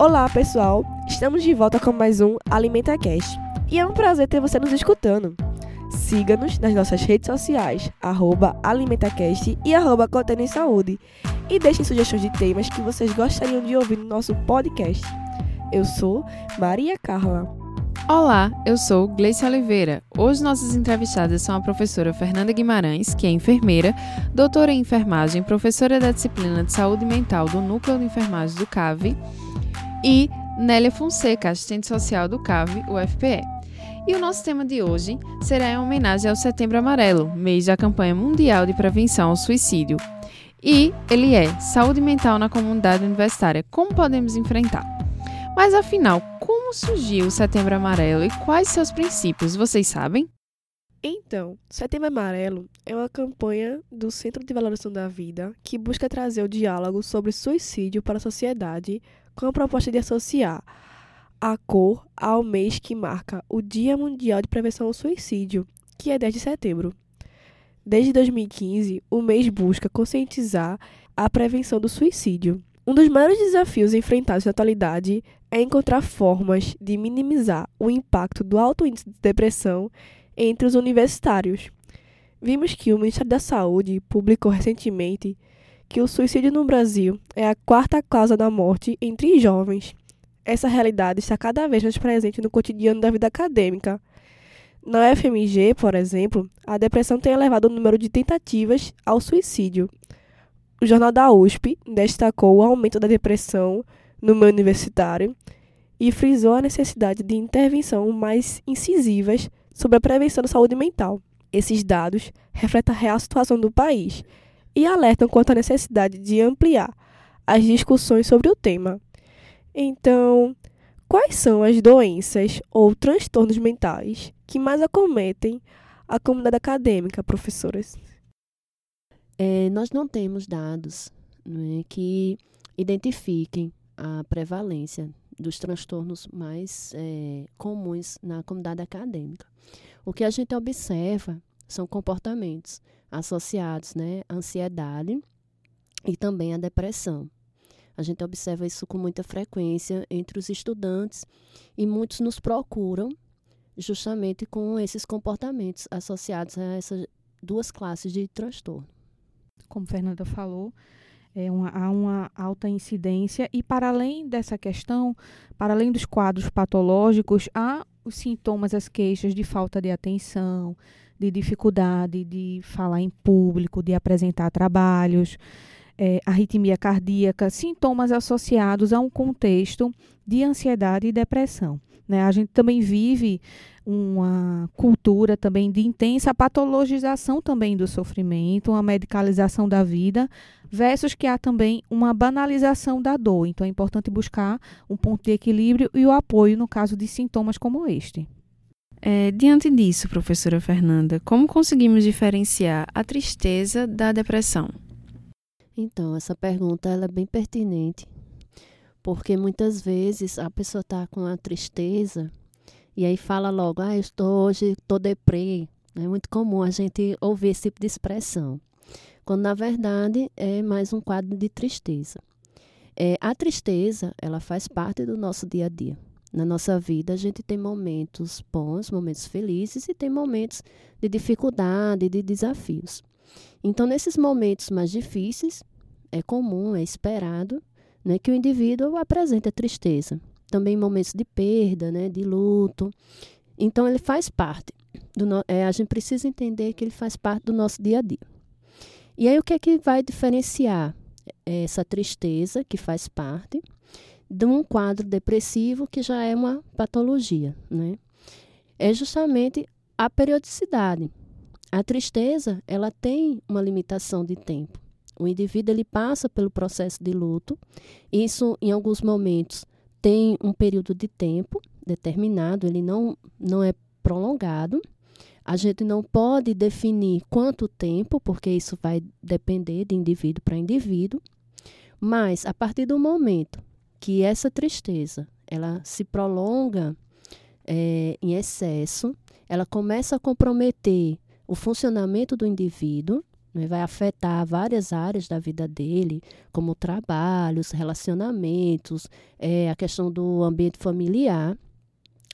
Olá pessoal, estamos de volta com mais um Alimenta Cast e é um prazer ter você nos escutando. Siga-nos nas nossas redes sociais, arroba AlimentaCast e arroba Saúde. E deixem sugestões de temas que vocês gostariam de ouvir no nosso podcast. Eu sou Maria Carla. Olá, eu sou Gleice Oliveira. Hoje nossas entrevistadas são a professora Fernanda Guimarães, que é enfermeira, doutora em enfermagem, professora da disciplina de saúde mental do Núcleo de Enfermagem do CAV, e Nélia Fonseca, assistente social do CAV, UFPE. E o nosso tema de hoje será em homenagem ao Setembro Amarelo, mês da campanha mundial de prevenção ao suicídio. E ele é Saúde Mental na Comunidade Universitária. Como podemos enfrentar? Mas afinal, como surgiu o Setembro Amarelo e quais seus princípios, vocês sabem? Então, Setembro Amarelo é uma campanha do Centro de Valorização da Vida que busca trazer o diálogo sobre suicídio para a sociedade com a proposta de associar a cor ao mês que marca o Dia Mundial de Prevenção ao Suicídio, que é 10 de setembro. Desde 2015, o mês busca conscientizar a prevenção do suicídio. Um dos maiores desafios enfrentados na atualidade é encontrar formas de minimizar o impacto do alto índice de depressão entre os universitários. Vimos que o Ministério da Saúde publicou recentemente que o suicídio no Brasil é a quarta causa da morte entre jovens. Essa realidade está cada vez mais presente no cotidiano da vida acadêmica. Na UFMG, por exemplo, a depressão tem elevado o número de tentativas ao suicídio. O Jornal da USP destacou o aumento da depressão no meio universitário e frisou a necessidade de intervenção mais incisivas sobre a prevenção da saúde mental. Esses dados refletem a real situação do país e alertam quanto à necessidade de ampliar as discussões sobre o tema. Então, quais são as doenças ou transtornos mentais que mais acometem a comunidade acadêmica, professoras? É, nós não temos dados né, que identifiquem a prevalência dos transtornos mais é, comuns na comunidade acadêmica. O que a gente observa são comportamentos associados né, à ansiedade e também à depressão. A gente observa isso com muita frequência entre os estudantes e muitos nos procuram justamente com esses comportamentos associados a essas duas classes de transtorno. Como Fernanda falou, é uma, há uma alta incidência e para além dessa questão, para além dos quadros patológicos, há os sintomas, as queixas de falta de atenção, de dificuldade de falar em público, de apresentar trabalhos, é, arritmia cardíaca, sintomas associados a um contexto de ansiedade e depressão. Né? A gente também vive uma cultura também de intensa patologização também do sofrimento, uma medicalização da vida, versus que há também uma banalização da dor. Então é importante buscar um ponto de equilíbrio e o apoio no caso de sintomas como este. É, diante disso, professora Fernanda, como conseguimos diferenciar a tristeza da depressão? Então, essa pergunta ela é bem pertinente, porque muitas vezes a pessoa está com a tristeza e aí fala logo, ah, eu estou hoje, estou deprê. É muito comum a gente ouvir esse tipo de expressão, quando na verdade é mais um quadro de tristeza. É, a tristeza, ela faz parte do nosso dia a dia. Na nossa vida, a gente tem momentos bons, momentos felizes e tem momentos de dificuldade, de desafios. Então, nesses momentos mais difíceis, é comum, é esperado né, que o indivíduo apresente a tristeza. Também momentos de perda, né, de luto. Então, ele faz parte. No... é, a gente precisa entender que ele faz parte do nosso dia a dia. E aí, o que é que vai diferenciar essa tristeza, que faz parte, de um quadro depressivo que já é uma patologia, né? É justamente a periodicidade. A tristeza, ela tem uma limitação de tempo. O indivíduo ele passa pelo processo de luto. Isso, em alguns momentos, tem um período de tempo determinado, ele não, não é prolongado. A gente não pode definir quanto tempo, porque isso vai depender de indivíduo para indivíduo. Mas, a partir do momento que essa tristeza ela se prolonga é, em excesso, ela começa a comprometer o funcionamento do indivíduo, né, vai afetar várias áreas da vida dele, como o trabalho, os relacionamentos, é, a questão do ambiente familiar.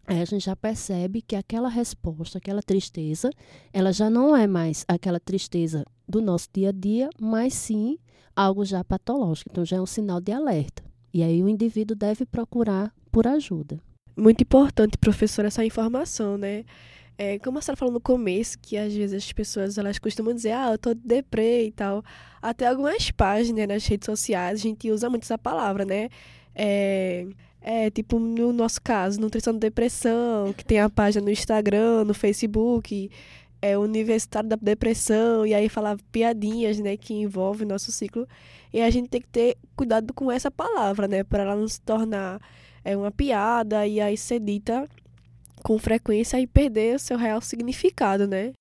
Aí a gente já percebe que aquela resposta, aquela tristeza, ela já não é mais aquela tristeza do nosso dia a dia, mas sim algo já patológico. Então já é um sinal de alerta. E aí o indivíduo deve procurar por ajuda. Muito importante, professor, essa informação, né? É, como a senhora falou no começo, que às vezes as pessoas elas costumam dizer, ah, eu tô de deprê e tal. Até algumas páginas nas redes sociais, a gente usa muito essa palavra, né? É, é, tipo, no nosso caso, Nutrição de Depressão, que tem a página no Instagram, no Facebook, é Universitário da Depressão, e aí falar piadinhas, né, que envolve o nosso ciclo. E a gente tem que ter cuidado com essa palavra, né, para ela não se tornar é, uma piada e aí ser dita com frequência e perder o seu real significado, né?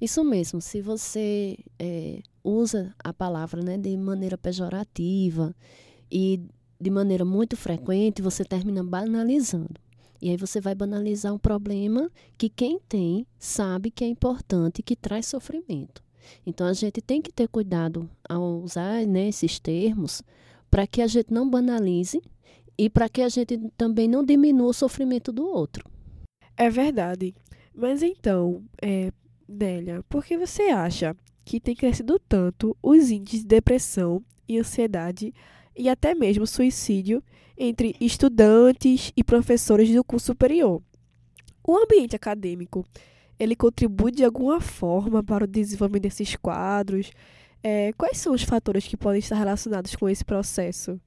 Isso mesmo, se você é, usa a palavra né, de maneira pejorativa e de maneira muito frequente, você termina banalizando. E aí você vai banalizar um problema que quem tem sabe que é importante e que traz sofrimento. Então a gente tem que ter cuidado ao usar né, esses termos para que a gente não banalize e para que a gente também não diminua o sofrimento do outro. É verdade. Mas então, é, Nélia, por que você acha que tem crescido tanto os índices de depressão e ansiedade e até mesmo suicídio entre estudantes e professores do curso superior? O ambiente acadêmico, ele contribui de alguma forma para o desenvolvimento desses quadros? É, quais são os fatores que podem estar relacionados com esse processo?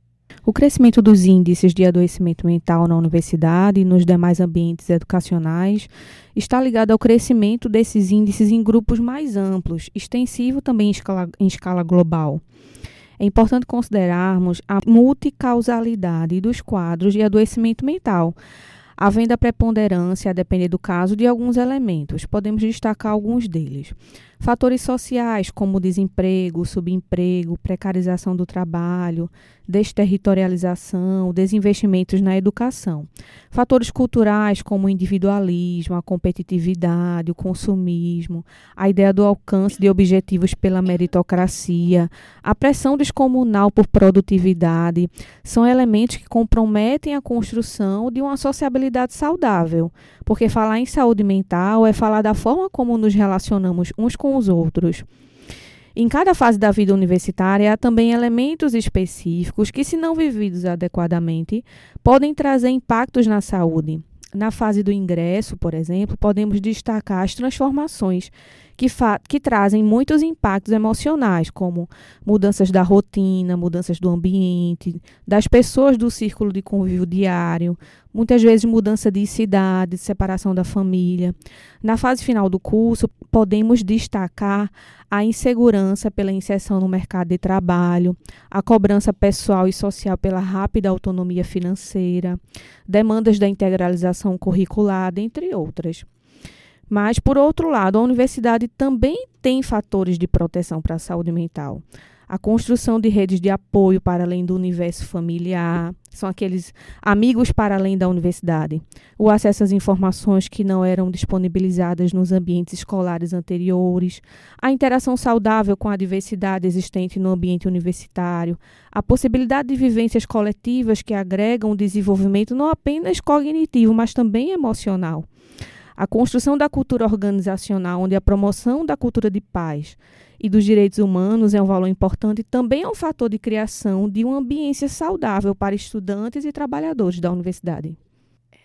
O crescimento dos índices de adoecimento mental na universidade e nos demais ambientes educacionais está ligado ao crescimento desses índices em grupos mais amplos, extensivo também em escala, em escala global. É importante considerarmos a multicausalidade dos quadros de adoecimento mental, havendo a preponderância, a depender do caso, de alguns elementos. Podemos destacar alguns deles. Fatores sociais, como desemprego, subemprego, precarização do trabalho, desterritorialização, desinvestimentos na educação. Fatores culturais, como o individualismo, a competitividade, o consumismo, a ideia do alcance de objetivos pela meritocracia, a pressão descomunal por produtividade, são elementos que comprometem a construção de uma sociabilidade saudável, porque falar em saúde mental é falar da forma como nos relacionamos uns com com os outros. Em cada fase da vida universitária, há também elementos específicos que, se não vividos adequadamente, podem trazer impactos na saúde. Na fase do ingresso, por exemplo, podemos destacar as transformações que, que trazem muitos impactos emocionais, como mudanças da rotina, mudanças do ambiente, das pessoas do círculo de convívio diário, muitas vezes mudança de cidade, separação da família. Na fase final do curso, podemos destacar a insegurança pela inserção no mercado de trabalho, a cobrança pessoal e social pela rápida autonomia financeira, demandas da integralização curricular, entre outras. Mas, por outro lado, a universidade também tem fatores de proteção para a saúde mental. A construção de redes de apoio para além do universo familiar, são aqueles amigos para além da universidade. O acesso às informações que não eram disponibilizadas nos ambientes escolares anteriores, a interação saudável com a diversidade existente no ambiente universitário, a possibilidade de vivências coletivas que agregam o desenvolvimento não apenas cognitivo, mas também emocional. A construção da cultura organizacional, onde a promoção da cultura de paz e dos direitos humanos é um valor importante, também é um fator de criação de uma ambiência saudável para estudantes e trabalhadores da universidade.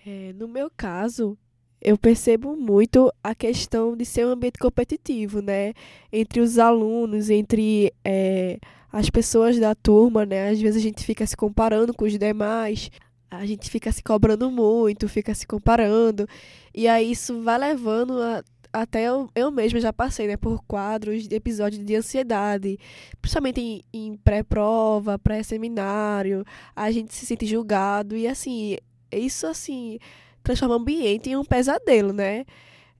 É, no meu caso, eu percebo muito a questão de ser um ambiente competitivo, né? Entre os alunos, entre é, as pessoas da turma, né? Às vezes a gente fica se comparando com os demais a gente fica se cobrando muito, fica se comparando, e aí isso vai levando a, até eu, eu mesma já passei, né, por quadros de episódios de ansiedade, principalmente em, em pré-prova, pré-seminário, a gente se sente julgado e assim, isso assim transforma o ambiente em um pesadelo, né?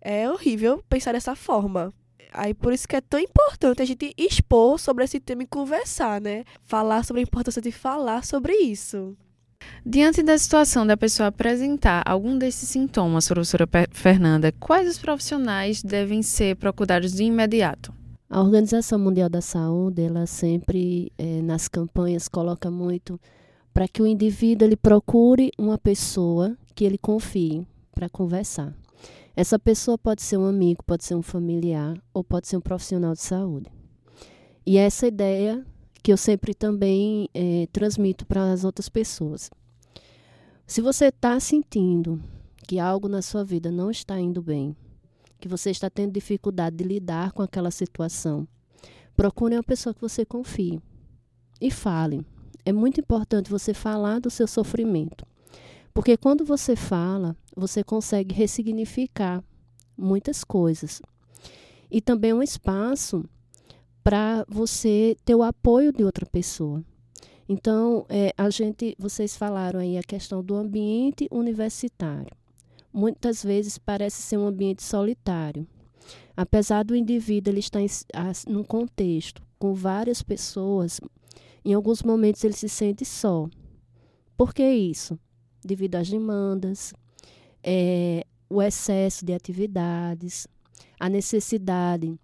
É horrível pensar dessa forma. Aí por isso que é tão importante a gente expor sobre esse tema e conversar, né? Falar sobre a importância de falar sobre isso. Diante da situação da pessoa apresentar algum desses sintomas, professora Fernanda, quais os profissionais devem ser procurados de imediato? A Organização Mundial da Saúde, ela sempre é, nas campanhas coloca muito para que o indivíduo ele procure uma pessoa que ele confie para conversar. Essa pessoa pode ser um amigo, pode ser um familiar ou pode ser um profissional de saúde. E essa ideia que eu sempre também é, transmito para as outras pessoas. Se você está sentindo que algo na sua vida não está indo bem, que você está tendo dificuldade de lidar com aquela situação, procure uma pessoa que você confie e fale. É muito importante você falar do seu sofrimento, porque quando você fala, você consegue ressignificar muitas coisas. E também um espaço para você ter o apoio de outra pessoa. Então, é, a gente, vocês falaram aí a questão do ambiente universitário. Muitas vezes parece ser um ambiente solitário. Apesar do indivíduo ele estar em, a, num contexto com várias pessoas, em alguns momentos ele se sente só. Por que isso? Devido às demandas, é, o excesso de atividades, a necessidade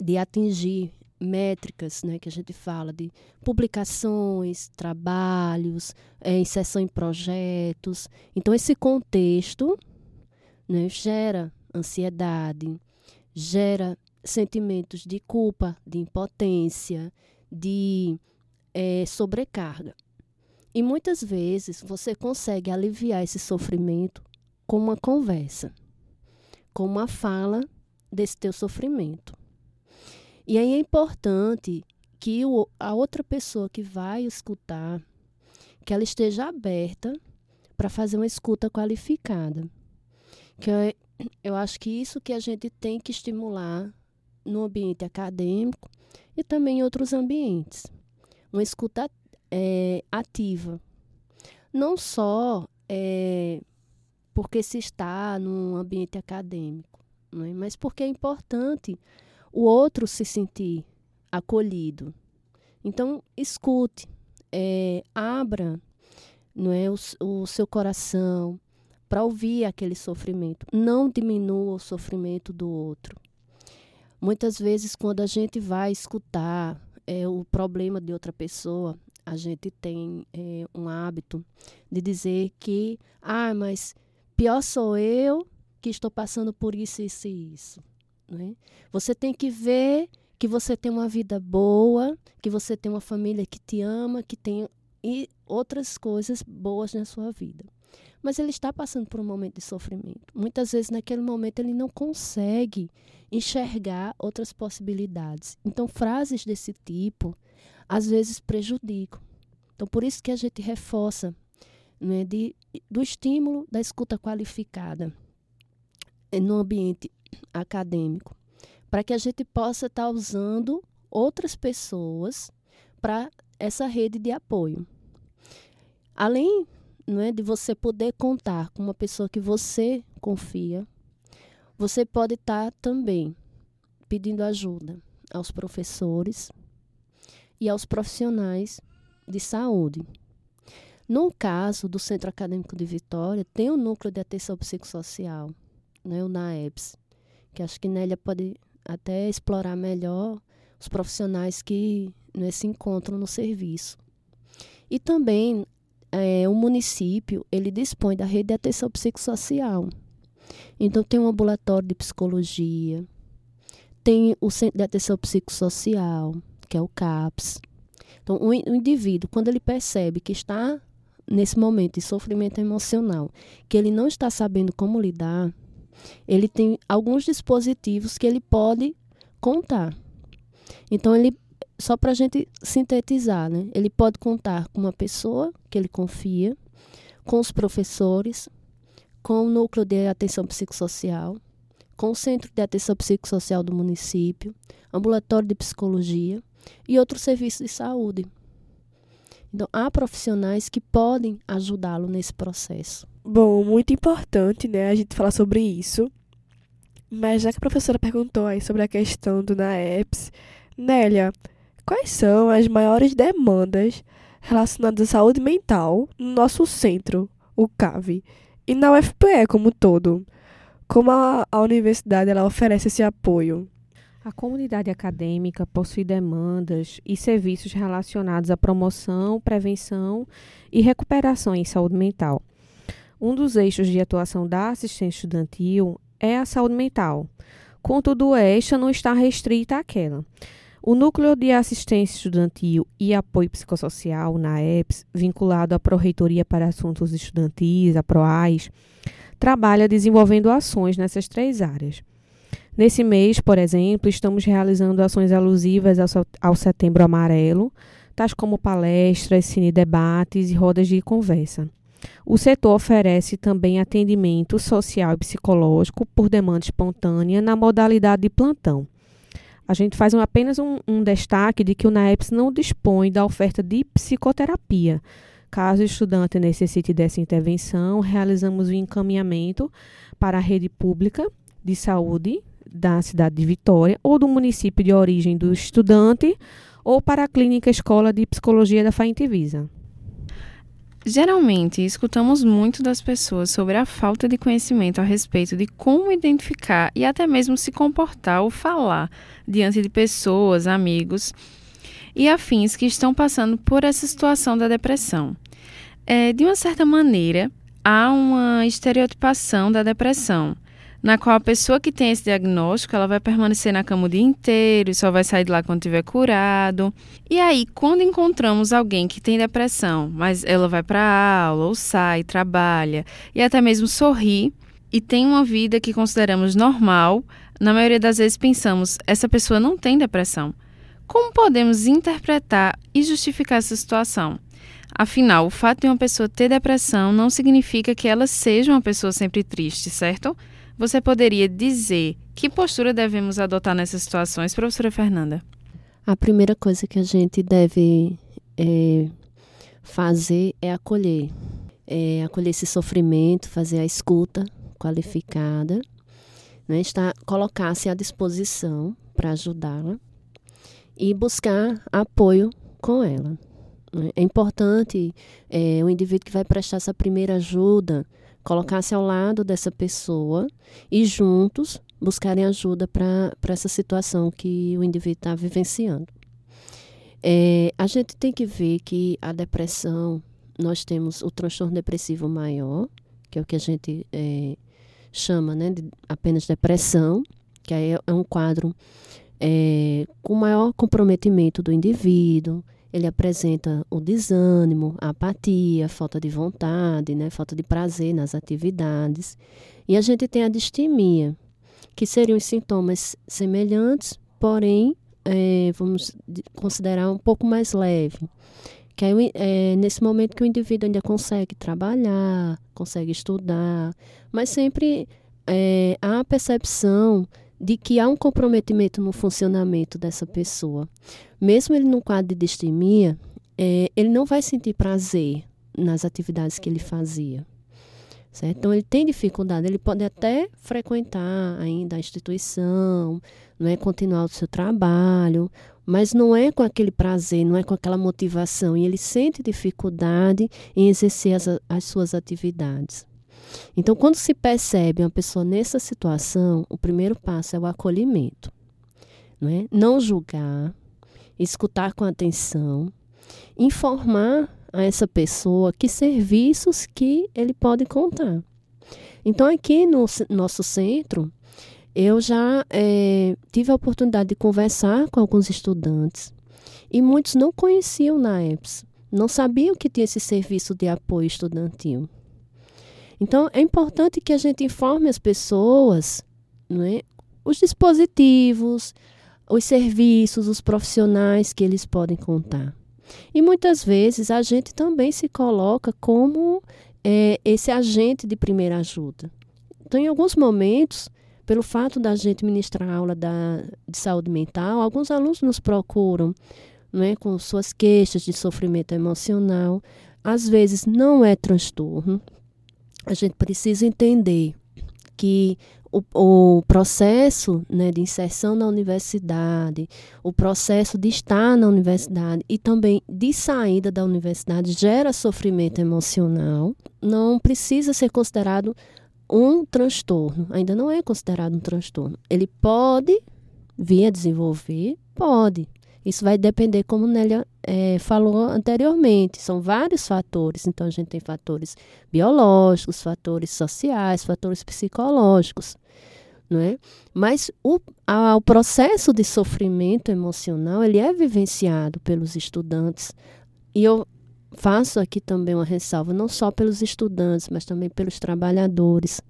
de atingir métricas, né, que a gente fala de publicações, trabalhos, é, inserção em projetos. Então, esse contexto né, gera ansiedade, gera sentimentos de culpa, de impotência, de é, sobrecarga. E muitas vezes você consegue aliviar esse sofrimento com uma conversa, com uma fala desse teu sofrimento. E aí é importante que o, a outra pessoa que vai escutar, que ela esteja aberta para fazer uma escuta qualificada. Que eu, eu acho que isso que a gente tem que estimular no ambiente acadêmico e também em outros ambientes. Uma escuta é, ativa. Não só é, porque se está num ambiente acadêmico, é? mas porque é importante o outro se sentir acolhido. Então, escute, é, abra não é, o, o seu coração para ouvir aquele sofrimento. Não diminua o sofrimento do outro. Muitas vezes, quando a gente vai escutar é, o problema de outra pessoa, a gente tem é, um hábito de dizer que, ah, mas pior sou eu que estou passando por isso, isso e isso. Né? Você tem que ver que você tem uma vida boa, que você tem uma família que te ama, que tem e outras coisas boas na sua vida. Mas ele está passando por um momento de sofrimento. Muitas vezes, naquele momento, ele não consegue enxergar outras possibilidades. Então, frases desse tipo, às vezes, prejudicam. Então, por isso que a gente reforça né, de, do estímulo da escuta qualificada no ambiente acadêmico, para que a gente possa estar tá usando outras pessoas para essa rede de apoio. Além não é, de você poder contar com uma pessoa que você confia, você pode estar tá também pedindo ajuda aos professores e aos profissionais de saúde. No caso do Centro Acadêmico de Vitória, tem o um núcleo de atenção psicossocial, né, o NAEPS, que acho que Nélia pode até explorar melhor os profissionais que se encontram no serviço. E também é, o município ele dispõe da rede de atenção psicossocial. Então tem um ambulatório de psicologia, tem o centro de atenção psicossocial, que é o CAPS. Então o indivíduo, quando ele percebe que está nesse momento de sofrimento emocional, que ele não está sabendo como lidar, ele tem alguns dispositivos que ele pode contar. Então, ele só para a gente sintetizar, né? ele pode contar com uma pessoa que ele confia, com os professores, com o núcleo de atenção psicossocial, com o Centro de Atenção Psicossocial do município, ambulatório de psicologia e outros serviços de saúde. Então, há profissionais que podem ajudá-lo nesse processo. Bom, muito importante, né, a gente falar sobre isso. Mas já que a professora perguntou aí sobre a questão do NAEPS, Nélia, quais são as maiores demandas relacionadas à saúde mental no nosso centro, o CAV, e na UFPE como um todo? Como a, a universidade ela oferece esse apoio? A comunidade acadêmica possui demandas e serviços relacionados à promoção, prevenção e recuperação em saúde mental. Um dos eixos de atuação da assistência estudantil é a saúde mental. Contudo, esta não está restrita àquela. O Núcleo de Assistência Estudantil e Apoio Psicossocial, NAEPS, vinculado à Pró-Reitoria para Assuntos Estudantis, a PROAIS, trabalha desenvolvendo ações nessas três áreas. Nesse mês, por exemplo, estamos realizando ações alusivas ao Setembro Amarelo, tais como palestras, cine debates e rodas de conversa. O setor oferece também atendimento social e psicológico por demanda espontânea na modalidade de plantão. A gente faz um, apenas um, um, destaque de que o NAEPS não dispõe da oferta de psicoterapia. Caso o estudante necessite dessa intervenção, realizamos o encaminhamento para a rede pública de saúde da cidade de Vitória ou do município de origem do estudante ou para a clínica escola de psicologia da Faintivisa. Geralmente, escutamos muito das pessoas sobre a falta de conhecimento a respeito de como identificar e até mesmo se comportar ou falar diante de pessoas, amigos e afins que estão passando por essa situação da depressão. É, de uma certa maneira, há uma estereotipação da depressão na qual a pessoa que tem esse diagnóstico, ela vai permanecer na cama o dia inteiro e só vai sair de lá quando tiver curado. E aí, quando encontramos alguém que tem depressão, mas ela vai para aula, ou sai, trabalha e até mesmo sorri e tem uma vida que consideramos normal, na maioria das vezes pensamos, essa pessoa não tem depressão. Como podemos interpretar e justificar essa situação? Afinal, o fato de uma pessoa ter depressão não significa que ela seja uma pessoa sempre triste, certo? Você poderia dizer que postura devemos adotar nessas situações, professora Fernanda? A primeira coisa que a gente deve é, fazer é acolher. É acolher esse sofrimento, fazer a escuta qualificada, né, estar, colocar-se à disposição para ajudá-la e buscar apoio com ela. Né. É importante é, o indivíduo que vai prestar essa primeira ajuda colocar-se ao lado dessa pessoa e juntos buscarem ajuda para essa situação que o indivíduo está vivenciando. É, a gente tem que ver que a depressão, nós temos o transtorno depressivo maior, que é o que a gente é, chama né, de apenas depressão, que é, é um quadro é, com maior comprometimento do indivíduo, ele apresenta o desânimo, a apatia, falta de vontade, né, falta de prazer nas atividades. E a gente tem a distimia, que seriam sintomas semelhantes, porém, é, vamos considerar um pouco mais leve. Que é nesse momento que o indivíduo ainda consegue trabalhar, consegue estudar, mas sempre é, há a percepção de que há um comprometimento no funcionamento dessa pessoa. Mesmo ele num quadro de distimia, é, ele não vai sentir prazer nas atividades que ele fazia. Certo? Então, ele tem dificuldade, ele pode até frequentar ainda a instituição, não é continuar o seu trabalho, mas não é com aquele prazer, não é com aquela motivação, e ele sente dificuldade em exercer as, as suas atividades. Então, quando se percebe uma pessoa nessa situação, o primeiro passo é o acolhimento. Não, é? não julgar, escutar com atenção, informar a essa pessoa que serviços que ele pode contar. Então, aqui no nosso centro, eu já é, tive a oportunidade de conversar com alguns estudantes e muitos não conheciam na EPS, não sabiam que tinha esse serviço de apoio estudantil. Então, é importante que a gente informe as pessoas não é, os dispositivos, os serviços, os profissionais que eles podem contar. E muitas vezes a gente também se coloca como é, esse agente de primeira ajuda. Então, em alguns momentos, pelo fato da gente ministrar aula da, de saúde mental, alguns alunos nos procuram né, com suas queixas de sofrimento emocional. Às vezes não é transtorno. A gente precisa entender que o, o processo né, de inserção na universidade, o processo de estar na universidade e também de saída da universidade gera sofrimento emocional, não precisa ser considerado um transtorno, ainda não é considerado um transtorno. Ele pode vir a desenvolver, pode. Isso vai depender, como Nélia é, falou anteriormente, são vários fatores. Então, a gente tem fatores biológicos, fatores sociais, fatores psicológicos. Não é? Mas o, a, o processo de sofrimento emocional ele é vivenciado pelos estudantes. E eu faço aqui também uma ressalva, não só pelos estudantes, mas também pelos trabalhadores.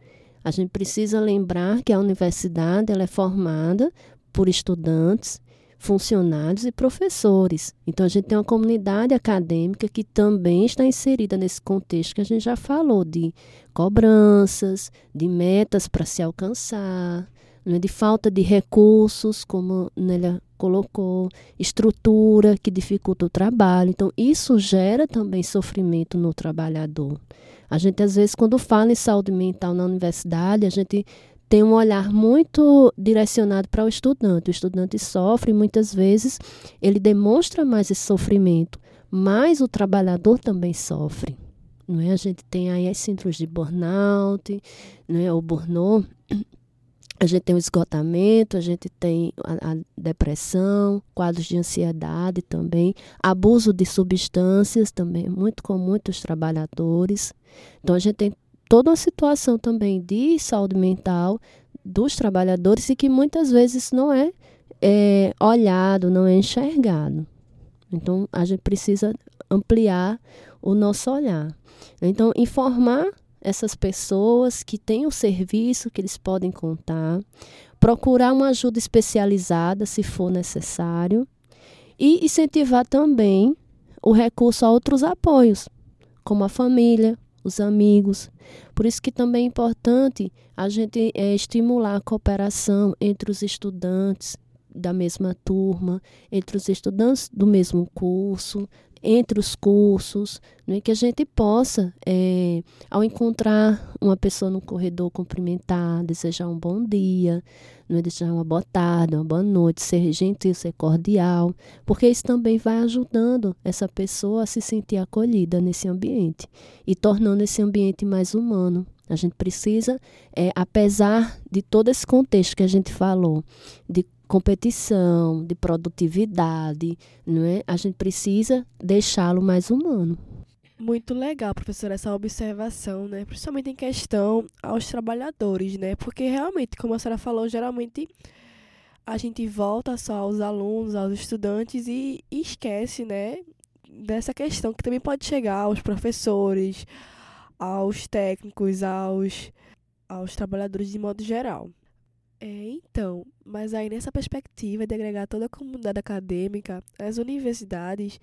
A gente precisa lembrar que a universidade ela é formada por estudantes, funcionários e professores. Então, a gente tem uma comunidade acadêmica que também está inserida nesse contexto que a gente já falou de cobranças, de metas para se alcançar, né, de falta de recursos, como Nélia colocou, estrutura que dificulta o trabalho. Então, isso gera também sofrimento no trabalhador. A gente, às vezes, quando fala em saúde mental na universidade, a gente tem um olhar muito direcionado para o estudante. O estudante sofre, muitas vezes ele demonstra mais esse sofrimento, mas o trabalhador também sofre. Não é? A gente tem aí as síndromes de burnout, não é? o burnout, a gente tem o esgotamento, a gente tem a, a, depressão, quadros de ansiedade também, abuso de substâncias também, é muito com muitos trabalhadores. Então, a gente tem toda uma situação também de saúde mental dos trabalhadores e que muitas vezes não é, é olhado, não é enxergado. Então, a gente precisa ampliar o nosso olhar. Então, informar essas pessoas que têm o serviço que eles podem contar, procurar uma ajuda especializada se for necessário e incentivar também o recurso a outros apoios, como a família, os amigos. Por isso que também é importante a gente é, estimular a cooperação entre os estudantes da mesma turma, entre os estudantes do mesmo curso, entre os cursos, né, que a gente possa, é, ao encontrar uma pessoa no corredor, cumprimentar, desejar um bom dia, né, desejar uma boa tarde, uma boa noite, ser gentil, ser cordial, porque isso também vai ajudando essa pessoa a se sentir acolhida nesse ambiente e tornando esse ambiente mais humano. A gente precisa, é, apesar de todo esse contexto que a gente falou, de competição, de produtividade, não é? A gente precisa deixá-lo mais humano. Muito legal, professora, essa observação, né? Principalmente em questão aos trabalhadores, né? Porque realmente, como a senhora falou, geralmente a gente volta só aos alunos, aos estudantes e, esquece, né? Dessa questão que também pode chegar aos professores, aos técnicos, aos, aos trabalhadores de modo geral. É, então, mas aí nessa perspectiva de agregar toda a comunidade acadêmica, as universidades,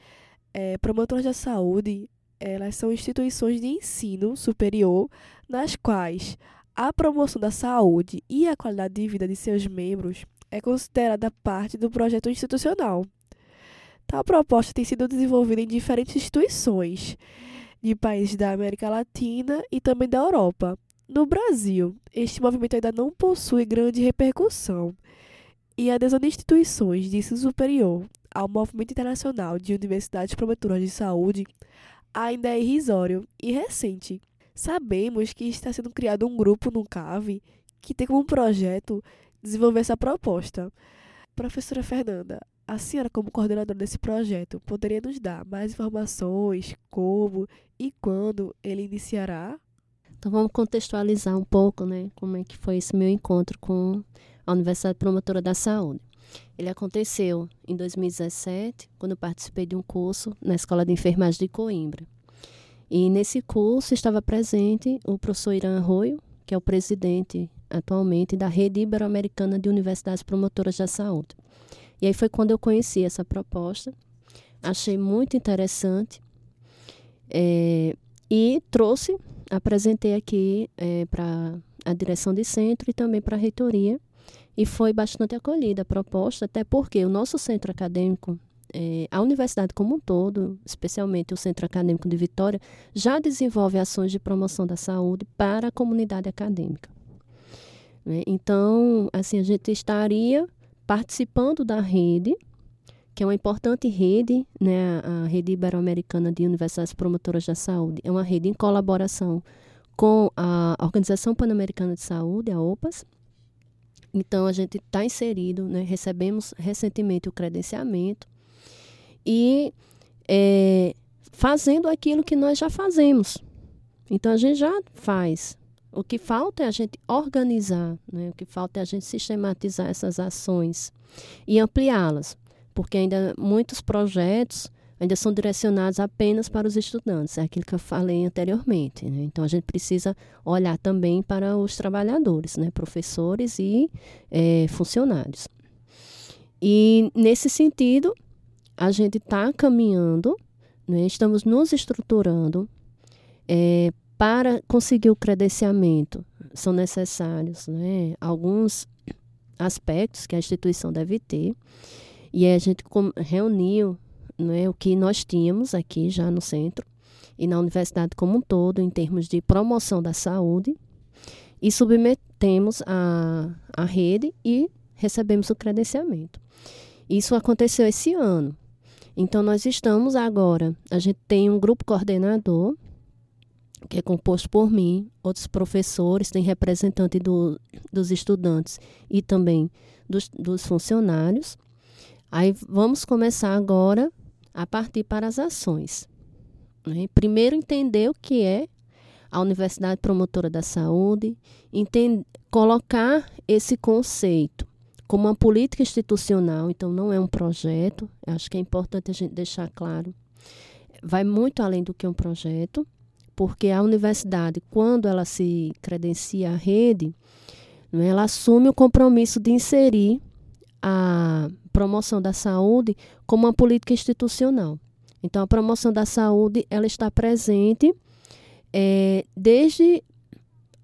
é, promotoras da saúde, elas são instituições de ensino superior nas quais a promoção da saúde e a qualidade de vida de seus membros é considerada parte do projeto institucional. Tal proposta tem sido desenvolvida em diferentes instituições de países da América Latina e também da Europa, no Brasil, este movimento ainda não possui grande repercussão e a adesão de instituições de ensino superior ao movimento internacional de universidades promotoras de saúde ainda é irrisório e recente. Sabemos que está sendo criado um grupo no CAV que tem como projeto desenvolver essa proposta. Professora Fernanda, a senhora, como coordenadora desse projeto, poderia nos dar mais informações, como e quando ele iniciará? Então vamos contextualizar um pouco, né, como é que foi esse meu encontro com a Universidade Promotora da Saúde. Ele aconteceu em 2017, quando eu participei de um curso na Escola de Enfermagem de Coimbra. E nesse curso estava presente o professor Irã Arroio, que é o presidente atualmente da Rede Ibero-Americana de Universidades Promotoras da Saúde. E aí foi quando eu conheci essa proposta, achei muito interessante é, e trouxe apresentei aqui é, para a direção de centro e também para a reitoria. E foi bastante acolhida a proposta, até porque o nosso centro acadêmico, é, a universidade como um todo, especialmente o Centro Acadêmico de Vitória, já desenvolve ações de promoção da saúde para a comunidade acadêmica. Né? Então, assim, a gente estaria participando da rede, que é uma importante rede, né, a Rede Ibero-Americana de Universidades Promotoras da Saúde. É uma rede em colaboração com a Organização Pan-Americana de Saúde, a OPAS. Então, a gente está inserido, né, recebemos recentemente o credenciamento e é, fazendo aquilo que nós já fazemos. Então, a gente já faz o que falta é a gente organizar, né? o que falta é a gente sistematizar essas ações e ampliá-las, porque ainda muitos projetos ainda são direcionados apenas para os estudantes, é aquilo que eu falei anteriormente. Né? Então a gente precisa olhar também para os trabalhadores, né? professores e é, funcionários. E nesse sentido, a gente está caminhando, né? estamos nos estruturando é, para conseguir o credenciamento, são necessários né, alguns aspectos que a instituição deve ter. E a gente reuniu né, o que nós tínhamos aqui já no centro e na universidade como um todo, em termos de promoção da saúde, e submetemos a, a rede e recebemos o credenciamento. Isso aconteceu esse ano. Então, nós estamos agora, a gente tem um grupo coordenador que é composto por mim, outros professores, tem representante do, dos estudantes e também dos, dos funcionários. Aí vamos começar agora a partir para as ações. Né? Primeiro, entender o que é a Universidade Promotora da Saúde, entender, colocar esse conceito como uma política institucional, então não é um projeto, acho que é importante a gente deixar claro. Vai muito além do que um projeto porque a universidade, quando ela se credencia à rede, né, ela assume o compromisso de inserir a promoção da saúde como uma política institucional. Então, a promoção da saúde ela está presente é, desde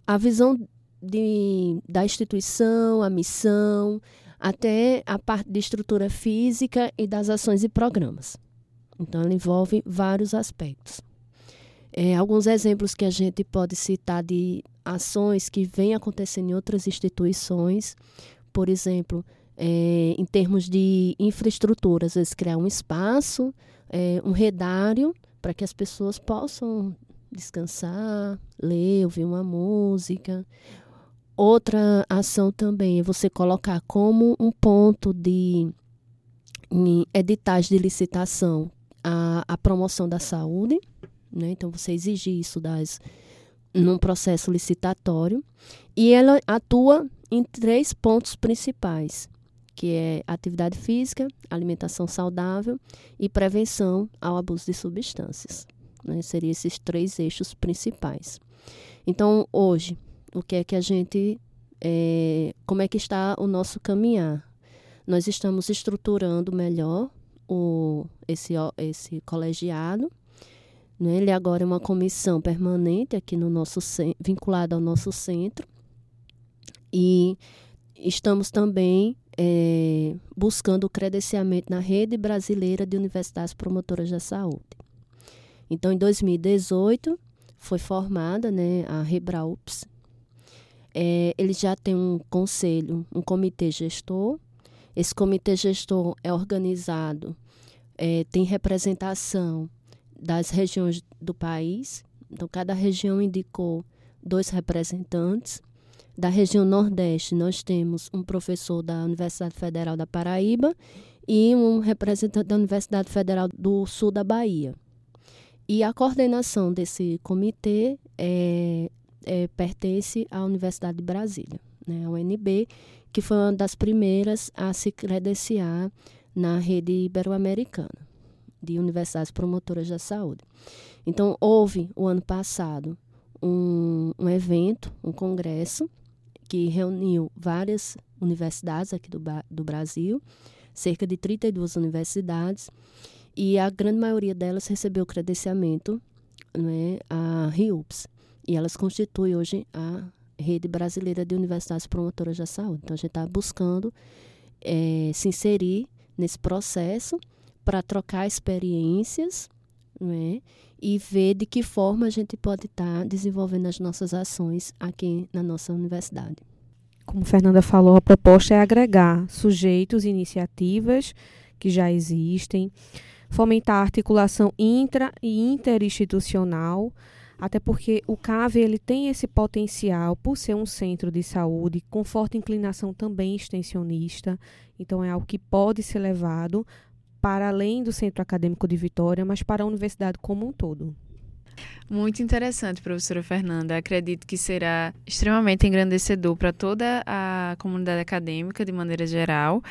a visão de, da instituição, a missão, até a parte de estrutura física e das ações e programas. Então, ela envolve vários aspectos. É, alguns exemplos que a gente pode citar de ações que vêm acontecendo em outras instituições, por exemplo, é, em termos de infraestrutura, às vezes criar um espaço, é, um redário, para que as pessoas possam descansar, ler, ouvir uma música. Outra ação também é você colocar como um ponto de editais de licitação a, a promoção da saúde, né? Então, você exige isso das, num processo licitatório. E ela atua em três pontos principais, que é atividade física, alimentação saudável e prevenção ao abuso de substâncias. Né? Seriam esses três eixos principais. Então, hoje, o que é que a gente. É, como é que está o nosso caminhar? Nós estamos estruturando melhor o, esse, esse colegiado né? Ele agora é uma comissão permanente aqui no nosso vinculada ao nosso centro. E estamos também é, buscando o credenciamento na rede brasileira de universidades promotoras da saúde. Então, em 2018, foi formada né, a Rebraups. É, ele já tem um conselho, um comitê gestor. Esse comitê gestor é organizado, é, tem representação das regiões do país. Então, cada região indicou dois representantes. Da região Nordeste, nós temos um professor da Universidade Federal da Paraíba e um representante da Universidade Federal do Sul da Bahia. E a coordenação desse comitê é, é, pertence à Universidade de Brasília, né, a UNB, que foi uma das primeiras a se credenciar na rede ibero-americana de universidades promotoras da saúde. Então, houve o ano passado um, um evento, um congresso, que reuniu várias universidades aqui do, do Brasil, cerca de 32 universidades, e a grande maioria delas recebeu credenciamento, né, a RIUPS, e elas constituem hoje a Rede Brasileira de Universidades Promotoras da Saúde. Então, a gente está buscando é, se inserir nesse processo para trocar experiências né, e ver de que forma a gente pode estar tá desenvolvendo as nossas ações aqui na nossa universidade. Como Fernanda falou, a proposta é agregar sujeitos e iniciativas que já existem, fomentar a articulação intra e interinstitucional, até porque o CAV ele tem esse potencial por ser um centro de saúde com forte inclinação também extensionista, então é algo que pode ser levado para além do Centro Acadêmico de Vitória, mas para a universidade como um todo. Muito interessante, professora Fernanda. Acredito que será extremamente engrandecedor para toda a comunidade acadêmica de maneira geral.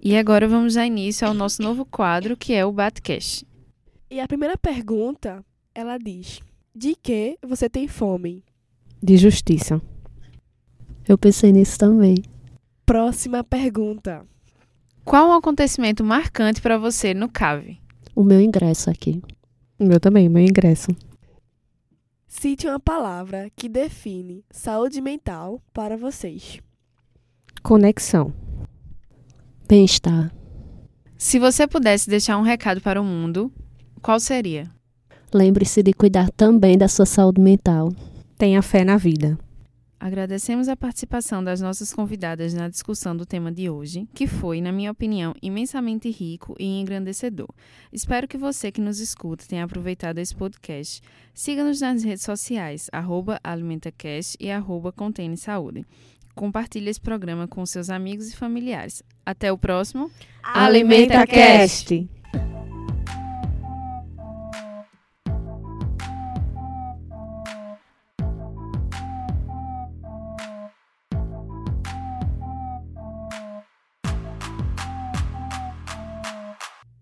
E agora vamos dar início ao nosso novo quadro, que é o Batcast. E a primeira pergunta, ela diz: De que você tem fome? De justiça. Eu pensei nisso também. Próxima pergunta. Qual o um acontecimento marcante para você no CAVE? O meu ingresso aqui. O meu também, o meu ingresso. Cite uma palavra que define saúde mental para vocês. Conexão. Bem-estar. Se você pudesse deixar um recado para o mundo, qual seria? Lembre-se de cuidar também da sua saúde mental. Tenha fé na vida. Agradecemos a participação das nossas convidadas na discussão do tema de hoje, que foi, na minha opinião, imensamente rico e engrandecedor. Espero que você que nos escuta tenha aproveitado esse podcast. Siga-nos nas redes sociais, AlimentaCast e arroba Saúde. Compartilhe esse programa com seus amigos e familiares. Até o próximo AlimentaCast!